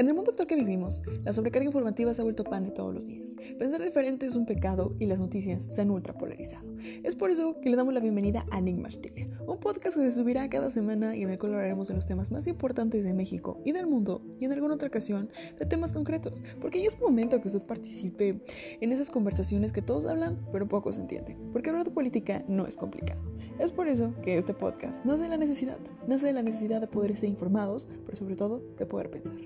En el mundo actual que vivimos, la sobrecarga informativa se ha vuelto pan de todos los días. Pensar diferente es un pecado y las noticias se han ultrapolarizado. Es por eso que le damos la bienvenida a Enigma Chile, un podcast que se subirá cada semana y en el cual hablaremos de los temas más importantes de México y del mundo y en alguna otra ocasión de temas concretos, porque ya es momento que usted participe en esas conversaciones que todos hablan pero poco se entiende, porque hablar de política no es complicado. Es por eso que este podcast nace de la necesidad, nace de la necesidad de poder ser informados, pero sobre todo de poder pensar.